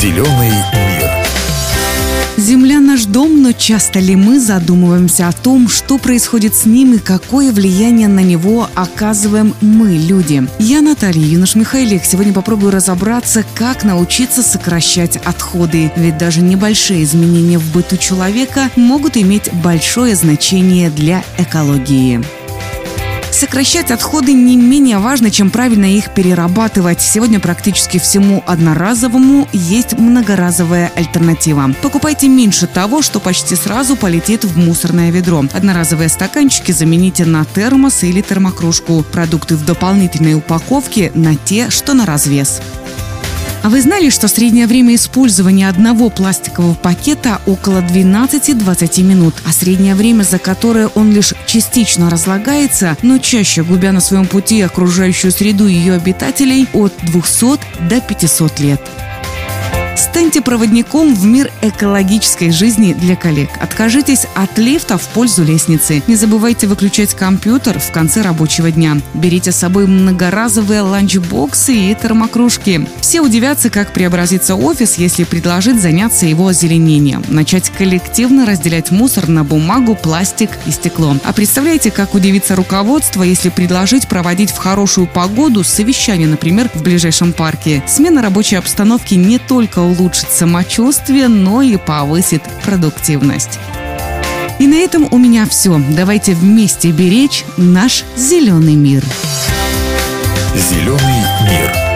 Зеленый мир. Земля наш дом, но часто ли мы задумываемся о том, что происходит с ним и какое влияние на него оказываем мы, люди? Я Наталья Юнош-Михайлик. Сегодня попробую разобраться, как научиться сокращать отходы. Ведь даже небольшие изменения в быту человека могут иметь большое значение для экологии. Сокращать отходы не менее важно, чем правильно их перерабатывать. Сегодня практически всему одноразовому есть многоразовая альтернатива. Покупайте меньше того, что почти сразу полетит в мусорное ведро. Одноразовые стаканчики замените на термос или термокружку. Продукты в дополнительной упаковке на те, что на развес. А вы знали, что среднее время использования одного пластикового пакета около 12-20 минут, а среднее время, за которое он лишь частично разлагается, но чаще губя на своем пути окружающую среду ее обитателей от 200 до 500 лет. Станьте проводником в мир экологической жизни для коллег. Откажитесь от лифта в пользу лестницы. Не забывайте выключать компьютер в конце рабочего дня. Берите с собой многоразовые ланчбоксы и термокружки. Все удивятся, как преобразится офис, если предложить заняться его озеленением. Начать коллективно разделять мусор на бумагу, пластик и стекло. А представляете, как удивится руководство, если предложить проводить в хорошую погоду совещание, например, в ближайшем парке. Смена рабочей обстановки не только улучшит самочувствие, но и повысит продуктивность. И на этом у меня все. Давайте вместе беречь наш зеленый мир. Зеленый мир.